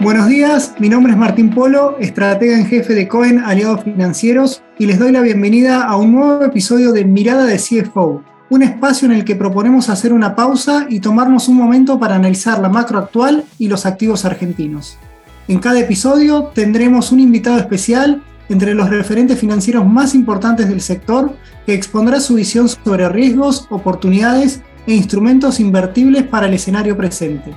Buenos días, mi nombre es Martín Polo, estratega en jefe de Cohen Aliados Financieros y les doy la bienvenida a un nuevo episodio de Mirada de CFO, un espacio en el que proponemos hacer una pausa y tomarnos un momento para analizar la macro actual y los activos argentinos. En cada episodio tendremos un invitado especial entre los referentes financieros más importantes del sector que expondrá su visión sobre riesgos, oportunidades e instrumentos invertibles para el escenario presente.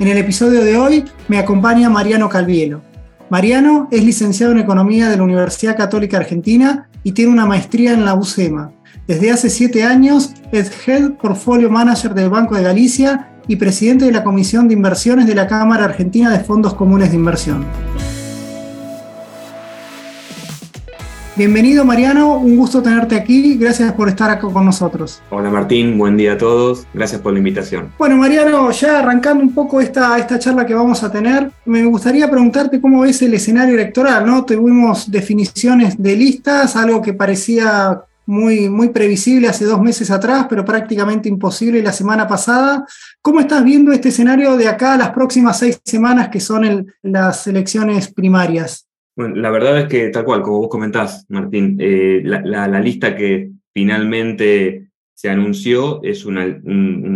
En el episodio de hoy me acompaña Mariano Calvielo. Mariano es licenciado en Economía de la Universidad Católica Argentina y tiene una maestría en la UCEMA. Desde hace siete años es Head Portfolio Manager del Banco de Galicia y presidente de la Comisión de Inversiones de la Cámara Argentina de Fondos Comunes de Inversión. Bienvenido Mariano, un gusto tenerte aquí, gracias por estar acá con nosotros. Hola Martín, buen día a todos, gracias por la invitación. Bueno Mariano, ya arrancando un poco esta, esta charla que vamos a tener, me gustaría preguntarte cómo ves el escenario electoral, ¿no? Tuvimos definiciones de listas, algo que parecía muy, muy previsible hace dos meses atrás, pero prácticamente imposible la semana pasada. ¿Cómo estás viendo este escenario de acá a las próximas seis semanas que son las elecciones primarias? Bueno, la verdad es que tal cual, como vos comentás, Martín, eh, la, lista que finalmente se anunció es un,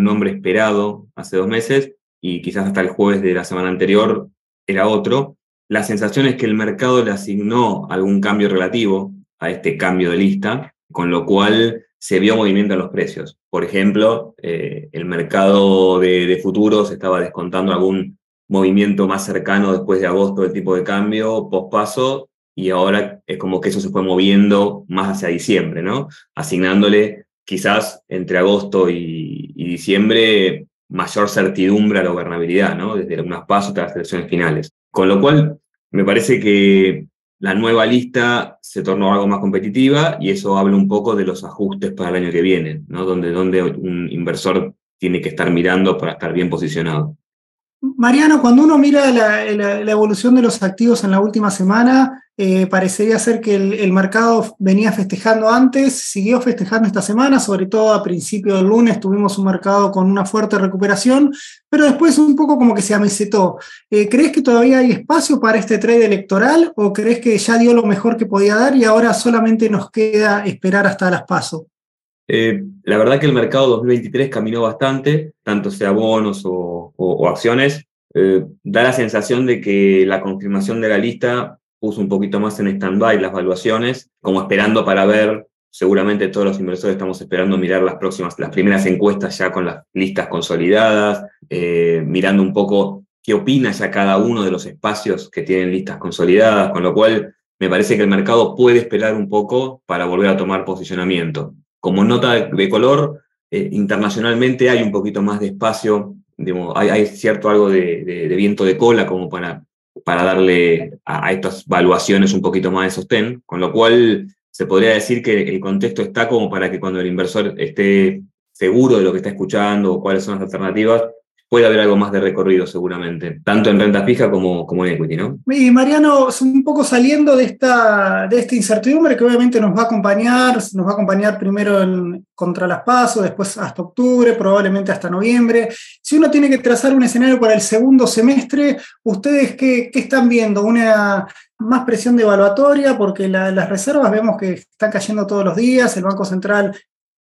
nombre esperado hace dos meses y quizás hasta el jueves de la semana anterior era otro. La sensación es que el mercado le asignó algún cambio relativo a este cambio de lista, con lo cual se vio movimiento en los precios. Por ejemplo, eh, el mercado de, de, futuros estaba descontando algún movimiento más cercano después de agosto del tipo de cambio, pospaso, y ahora es como que eso se fue moviendo más hacia diciembre, ¿no? Asignándole quizás entre agosto y, diciembre mayor certidumbre a la gobernabilidad, ¿no? Desde unas pasos hasta las elecciones finales. Con lo cual, me parece que la nueva lista se tornó algo más competitiva y eso habla un poco de los ajustes para el año que viene, ¿no? Donde, donde un inversor tiene que estar mirando para estar bien posicionado. Mariano, cuando uno mira la, evolución de los activos en la última semana, eh, parecería ser que el, mercado venía festejando antes, siguió festejando esta semana, sobre todo a principio del lunes tuvimos un mercado con una fuerte recuperación, pero después un poco como que se amesetó. Eh, ¿Crees que todavía hay espacio para este trade electoral o crees que ya dio lo mejor que podía dar y ahora solamente nos queda esperar hasta las pasos? Eh, la verdad que el mercado 2023 caminó bastante, tanto sea bonos o, acciones. Eh, da la sensación de que la confirmación de la lista puso un poquito más en stand-by las valuaciones, como esperando para ver, seguramente todos los inversores estamos esperando mirar las próximas, las primeras encuestas ya con las listas consolidadas, eh, mirando un poco qué opina ya cada uno de los espacios que tienen listas consolidadas, con lo cual me parece que el mercado puede esperar un poco para volver a tomar posicionamiento. Como nota de color, eh, internacionalmente hay un poquito más de espacio, hay, cierto algo de, viento de cola como para, para darle a, estas valuaciones un poquito más de sostén, con lo cual se podría decir que el contexto está como para que cuando el inversor esté seguro de lo que está escuchando o cuáles son las alternativas, puede haber algo más de recorrido seguramente, tanto en renta fija como, en equity, ¿no? Y Mariano, un poco saliendo de esta, incertidumbre que obviamente nos va a acompañar, nos va a acompañar primero en, contra las pasos, después hasta octubre, probablemente hasta noviembre. Si uno tiene que trazar un escenario para el segundo semestre, ¿ustedes qué están viendo? ¿Una más presión devaluatoria? Porque las reservas vemos que están cayendo todos los días, el Banco Central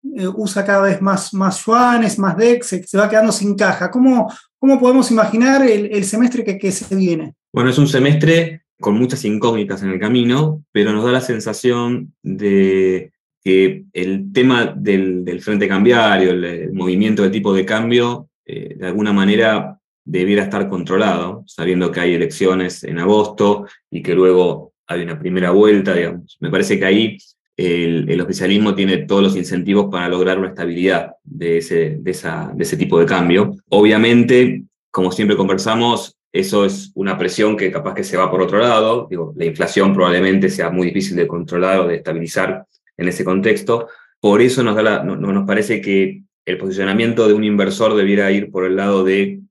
eh, usa cada vez más, más yuanes, más DEX, se, va quedando sin caja. ¿Cómo, cómo podemos imaginar el, semestre que, que, se viene? Bueno, es un semestre con muchas incógnitas en el camino, pero nos da la sensación de que el tema del, frente cambiario, el, movimiento de tipo de cambio, eh, de alguna manera debiera estar controlado, sabiendo que hay elecciones en agosto y que luego hay una primera vuelta, digamos. Me parece que ahí el, oficialismo tiene todos los incentivos para lograr una estabilidad de ese, de, esa, de ese tipo de cambio. Obviamente, como siempre conversamos, eso es una presión que capaz que se va por otro lado. Digo, la inflación probablemente sea muy difícil de controlar o de estabilizar en ese contexto. Por eso nos, da no, nos parece que el posicionamiento de un inversor debiera ir por el lado de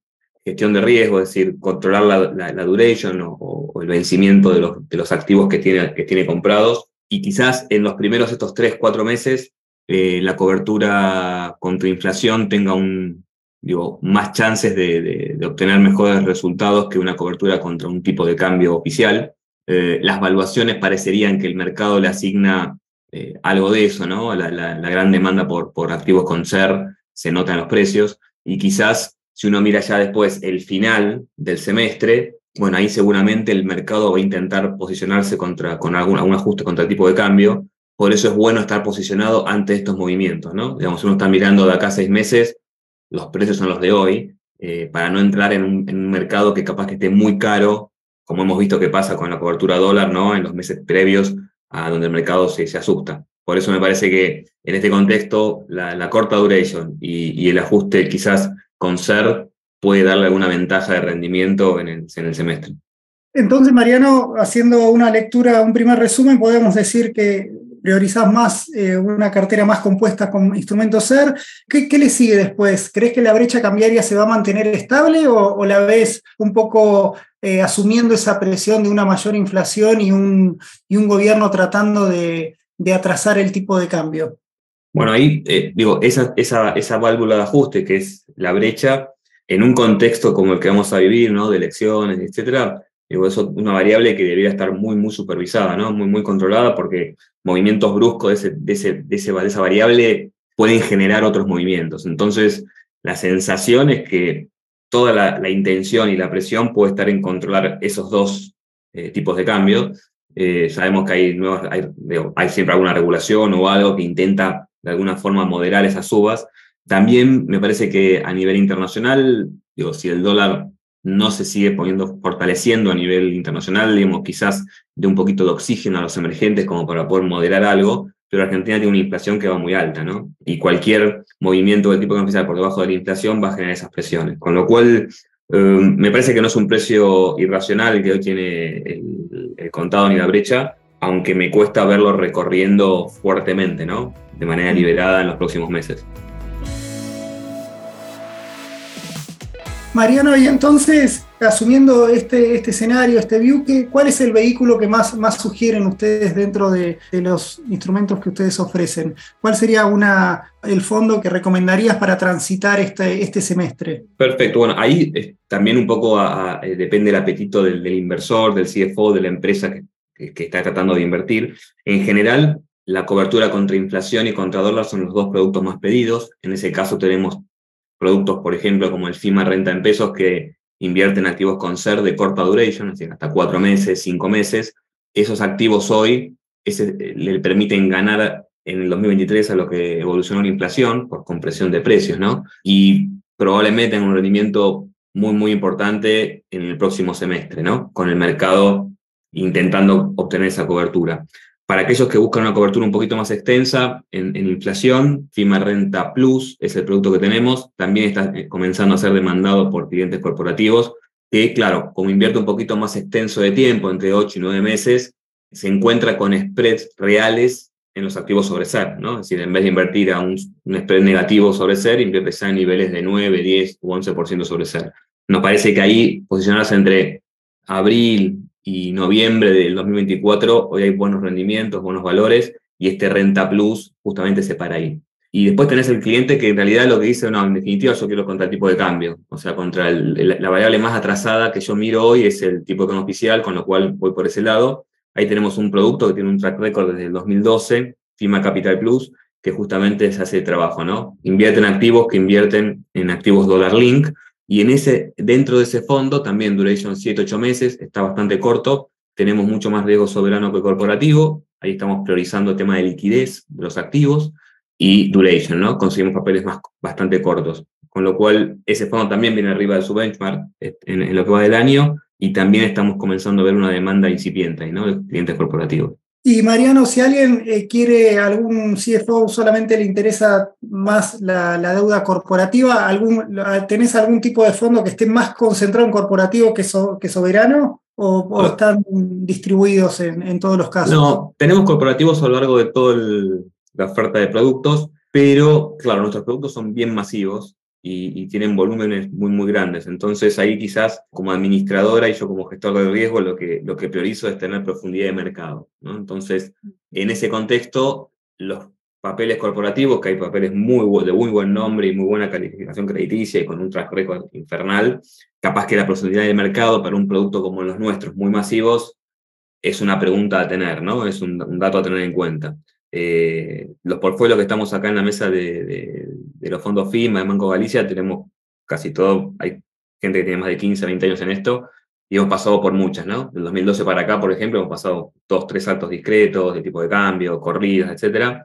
gestión de riesgo, es decir, controlar la, la, duration o, o, el vencimiento de los, de los activos que tiene, que tiene comprados y quizás en los primeros estos tres, cuatro meses eh, la cobertura contra inflación tenga un, digo, más chances de, obtener mejores resultados que una cobertura contra un tipo de cambio oficial. Eh, las valuaciones parecerían que el mercado le asigna eh, algo de eso, ¿no? La, gran demanda por, por activos con SER se nota en los precios y quizás si uno mira ya después el final del semestre, bueno, ahí seguramente el mercado va a intentar posicionarse contra, con algún, algún ajuste contra el tipo de cambio. Por eso es bueno estar posicionado ante estos movimientos, ¿no? Digamos, uno está mirando de acá seis meses, los precios son los de hoy, eh, para no entrar en un, mercado que capaz que esté muy caro, como hemos visto que pasa con la cobertura dólar, ¿no? En los meses previos a donde el mercado se, se asusta. Por eso me parece que en este contexto la, corta duration y, el ajuste quizás con SER puede darle alguna ventaja de rendimiento en el, en el semestre. Entonces, Mariano, haciendo una lectura, un primer resumen, podemos decir que priorizás más eh, una cartera más compuesta con instrumentos SER. ¿Qué, ¿Qué, le sigue después? ¿Crees que la brecha cambiaria se va a mantener estable o, la ves un poco eh, asumiendo esa presión de una mayor inflación y un, y un gobierno tratando de, de, atrasar el tipo de cambio? Bueno, ahí eh, digo, esa, esa, esa válvula de ajuste que es la brecha, en un contexto como el que vamos a vivir. De elecciones, etcétera, Digo, es una variable que debería estar muy, muy supervisada, ¿no? Muy, muy controlada, porque movimientos bruscos de, ese, esa variable pueden generar otros movimientos. Entonces, la sensación es que toda la, la intención y la presión puede estar en controlar esos dos eh, tipos de cambio. Eh, sabemos que hay, nuevas, hay, hay siempre alguna regulación o algo que intenta de alguna forma moderar esas subas. También me parece que a nivel internacional, digo, si el dólar no se sigue poniendo, fortaleciendo a nivel internacional, digamos, quizás de un poquito de oxígeno a los emergentes como para poder moderar algo, pero Argentina tiene una inflación que va muy alta, ¿no? Y cualquier movimiento del tipo que empieza por debajo de la inflación va a generar esas presiones. Con lo cual, em, me parece que no es un precio irracional que hoy tiene el, el, contado ni la brecha, aunque me cuesta verlo recorriendo fuertemente, ¿no? De manera liberada en los próximos meses. Mariano, y entonces, asumiendo este, este escenario, este view, ¿cuál es el vehículo que más, más sugieren ustedes dentro de, los instrumentos que ustedes ofrecen? ¿Cuál sería una, el fondo que recomendarías para transitar este, este semestre? Perfecto, bueno, ahí también un poco eh, depende el apetito del, inversor, del CFO, de la empresa que, que está tratando de invertir. En general, la cobertura contra inflación y contra dólar son los dos productos más pedidos. En ese caso tenemos productos, por ejemplo, como el FIMA Renta en Pesos, que invierten activos con SER de corta duration, es decir, hasta cuatro meses, cinco meses. Esos activos hoy ese, le permiten ganar en el 2023 a lo que evolucionó la inflación por compresión de precios, ¿no? Y probablemente tengan un rendimiento muy, muy importante en el próximo semestre, ¿no? Con el mercado intentando obtener esa cobertura. Para aquellos que buscan una cobertura un poquito más extensa en, inflación, FIMA Renta Plus es el producto que tenemos. También está eh, comenzando a ser demandado por clientes corporativos que, claro, como invierte un poquito más extenso de tiempo, entre 8 y 9 meses, se encuentra con spreads reales en los activos sobre SER, ¿no? Es decir, en vez de invertir a un, spread negativo sobre SER, invierte ya en niveles de 9, 10 u 11% sobre SER. Nos parece que ahí posicionarse entre abril, y noviembre del 2024, hoy hay buenos rendimientos, buenos valores, y este Renta Plus justamente se para ahí. Y después tenés el cliente que en realidad lo que dice, no, en definitiva yo quiero contra el tipo de cambio, o sea, contra la variable más atrasada que yo miro hoy es el tipo de cambio oficial, con lo cual voy por ese lado. Ahí tenemos un producto que tiene un track record desde el 2012, FIMA Capital Plus, que justamente se hace el trabajo, ¿no? Invierten activos que invierten en activos Dollar Link, y en ese, dentro de ese fondo, también duration 7-8 meses, está bastante corto, tenemos mucho más riesgo soberano que corporativo, ahí estamos priorizando el tema de liquidez de los activos y duration, ¿no? Conseguimos papeles más, bastante cortos, con lo cual ese fondo también viene arriba de su benchmark en, lo que va del año y también estamos comenzando a ver una demanda incipiente, ¿no? De clientes corporativos. Y Mariano, si alguien eh, quiere algún CFO, solamente le interesa más la, deuda corporativa, ¿algún, ¿tenés algún tipo de fondo que esté más concentrado en corporativo que, que soberano? ¿O, están distribuidos en, todos los casos? No, tenemos corporativos a lo largo de toda la oferta de productos, pero claro, nuestros productos son bien masivos y, tienen volúmenes muy, muy grandes. Entonces ahí quizás como administradora y yo como gestor de riesgo lo que, lo que priorizo es tener profundidad de mercado. Entonces, en ese contexto, los papeles corporativos, que hay papeles muy, de muy buen nombre y muy buena calificación crediticia y con un track record infernal, capaz que la profundidad del mercado para un producto como los nuestros, muy masivos, es una pregunta a tener, ¿no? Es un, dato a tener en cuenta. Eh, los portfolios que estamos acá en la mesa de, de, los fondos FIMA, de Banco Galicia, tenemos casi todo, hay gente que tiene más de 15, 20 años en esto, y hemos pasado por muchas, ¿no? Del 2012 para acá, por ejemplo, hemos pasado dos, tres saltos discretos de tipo de cambio, corridas, etc.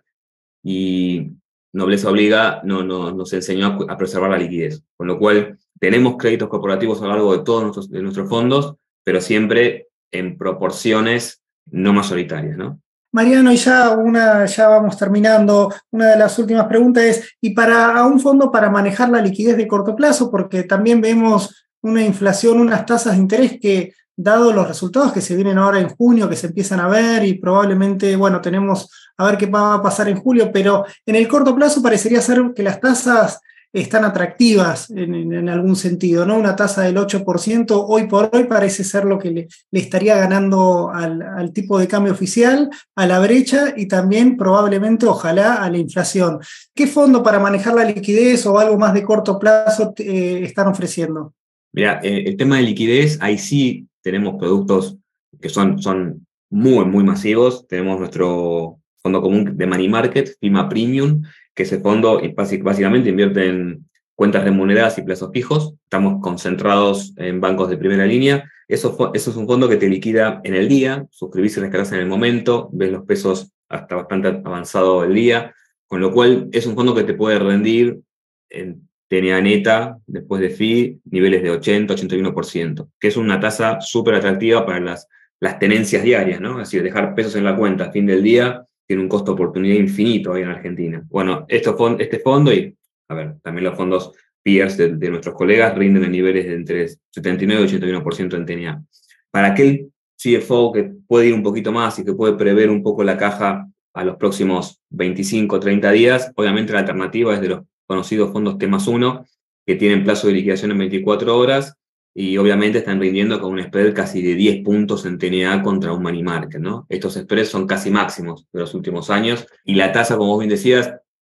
Y Nobleza Obliga no, no, nos enseñó a, preservar la liquidez, con lo cual tenemos créditos corporativos a lo largo de todos nuestros, de nuestros fondos, pero siempre en proporciones no mayoritarias, ¿no? Mariano, y ya, una, ya vamos terminando. Una de las últimas preguntas es, ¿y para un fondo para manejar la liquidez de corto plazo? Porque también vemos una inflación, unas tasas de interés que, dado los resultados que se vienen ahora en junio, que se empiezan a ver y probablemente, bueno, tenemos a ver qué va a pasar en julio, pero en el corto plazo parecería ser que las tasas están atractivas en, algún sentido, ¿no? Una tasa del 8% hoy por hoy parece ser lo que le, estaría ganando al, tipo de cambio oficial, a la brecha y también probablemente, ojalá, a la inflación. ¿Qué fondo para manejar la liquidez o algo más de corto plazo eh, están ofreciendo? Mira, eh, el tema de liquidez, ahí sí tenemos productos que son, son muy, muy masivos. Tenemos nuestro fondo común de Money Market, FIMA Premium, que ese fondo básicamente invierte en cuentas remuneradas y plazos fijos. Estamos concentrados en bancos de primera línea. Eso, eso es un fondo que te liquida en el día, suscribís en las en el momento, ves los pesos hasta bastante avanzado el día, con lo cual es un fondo que te puede rendir en TNA neta, después de fee, niveles de 80-81%, que es una tasa súper atractiva para las, las tenencias diarias, ¿no? Es decir, dejar pesos en la cuenta a fin del día tiene un costo oportunidad infinito ahí en Argentina. Bueno, este fondo y, a ver, también los fondos peers de, nuestros colegas rinden en niveles de entre 79 y 81% en TNA. Para aquel CFO que puede ir un poquito más y que puede prever un poco la caja a los próximos 25, 30 días, obviamente la alternativa es de los conocidos fondos T más 1, que tienen plazo de liquidación en 24 horas y obviamente están rindiendo con un spread casi de 10 puntos en TNA contra un money market, ¿no? Estos spreads son casi máximos de los últimos años y la tasa, como vos bien decías,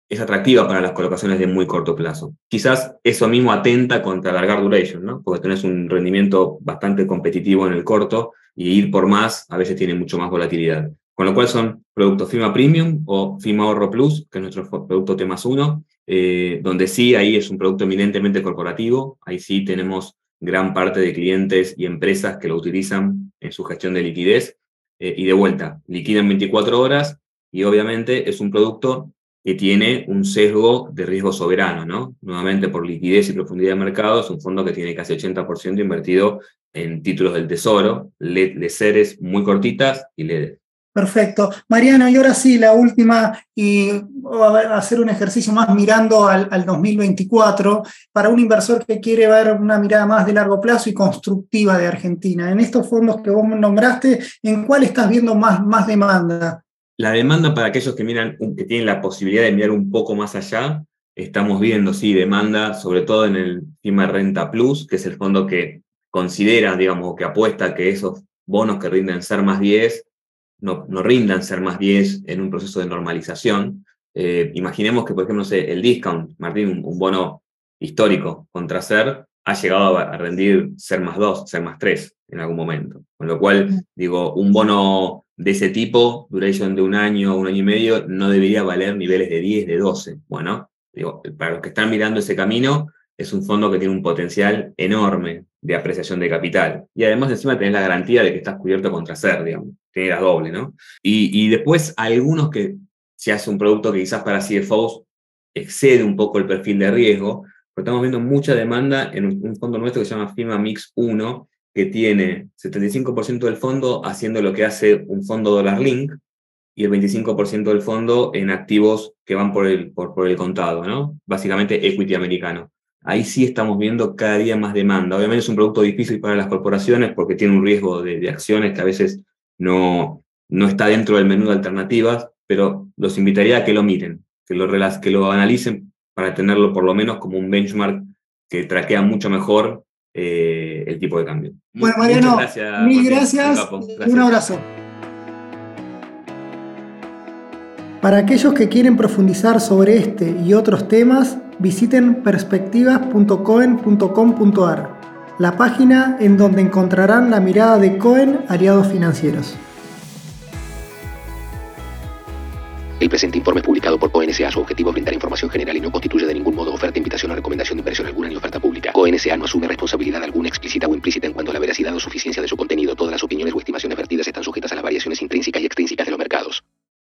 es atractiva para las colocaciones de muy corto plazo. Quizás eso mismo atenta contra largar duration, ¿no? Porque tenés un rendimiento bastante competitivo en el corto y ir por más a veces tiene mucho más volatilidad. Con lo cual son productos FIMA Premium o FIMA Ahorro Plus, que es nuestro producto T más 1, eh, donde sí, ahí es un producto eminentemente corporativo, ahí sí tenemos gran parte de clientes y empresas que lo utilizan en su gestión de liquidez. Eh, y de vuelta, liquida en 24 horas y obviamente es un producto que tiene un sesgo de riesgo soberano, ¿no? Nuevamente por liquidez y profundidad de mercado, es un fondo que tiene casi 80% invertido en títulos del tesoro, de seres muy cortitas y LED. Perfecto. Mariano, y ahora sí, la última, y a hacer un ejercicio más mirando al, 2024, para un inversor que quiere ver una mirada más de largo plazo y constructiva de Argentina. En estos fondos que vos nombraste, ¿en cuál estás viendo más, más demanda? La demanda para aquellos que, miran, que tienen la posibilidad de mirar un poco más allá, estamos viendo, sí, demanda, sobre todo en el FIMA Renta Plus, que es el fondo que considera, digamos, que apuesta que esos bonos que rinden ser más 10 no, no rindan ser más 10 en un proceso de normalización. Eh, imaginemos que, por ejemplo, el discount, Martín, un, bono histórico contra ser, ha llegado a, rendir ser más 2, ser más 3 en algún momento. Con lo cual, digo, un bono de ese tipo, duration de un año, un año y medio, no debería valer niveles de 10, de 12. Bueno, digo, para los que están mirando ese camino, es un fondo que tiene un potencial enorme de apreciación de capital. Y además encima tenés la garantía de que estás cubierto contra ser, digamos, la doble, ¿no? Y, después algunos que se hace un producto que quizás para CFOs excede un poco el perfil de riesgo, pero estamos viendo mucha demanda en un, fondo nuestro que se llama Firma Mix 1, que tiene 75% del fondo haciendo lo que hace un fondo dólar link y el 25% del fondo en activos que van por el, por, por el contado, ¿no? Básicamente equity americano ahí sí estamos viendo cada día más demanda. Obviamente es un producto difícil para las corporaciones porque tiene un riesgo de, acciones que a veces no, no está dentro del menú de alternativas, pero los invitaría a que lo miren, que lo, que lo analicen para tenerlo por lo menos como un benchmark que traquea mucho mejor eh, el tipo de cambio. Bueno, Mariano, mil gracias. Un abrazo. Para aquellos que quieren profundizar sobre este y otros temas, visiten perspectivas.coen.com.ar, la página en donde encontrarán la mirada de Cohen Aliados Financieros. El presente informe publicado por CONSA su objetivo es brindar información general y no constituye de ningún modo oferta, invitación o recomendación de inversión alguna ni oferta pública. CONSA no asume responsabilidad alguna explícita o implícita en cuanto a la veracidad o suficiencia de su contenido. Todas las opiniones o estimaciones vertidas están sujetas a las variaciones intrínsecas y extrínsecas de los mercados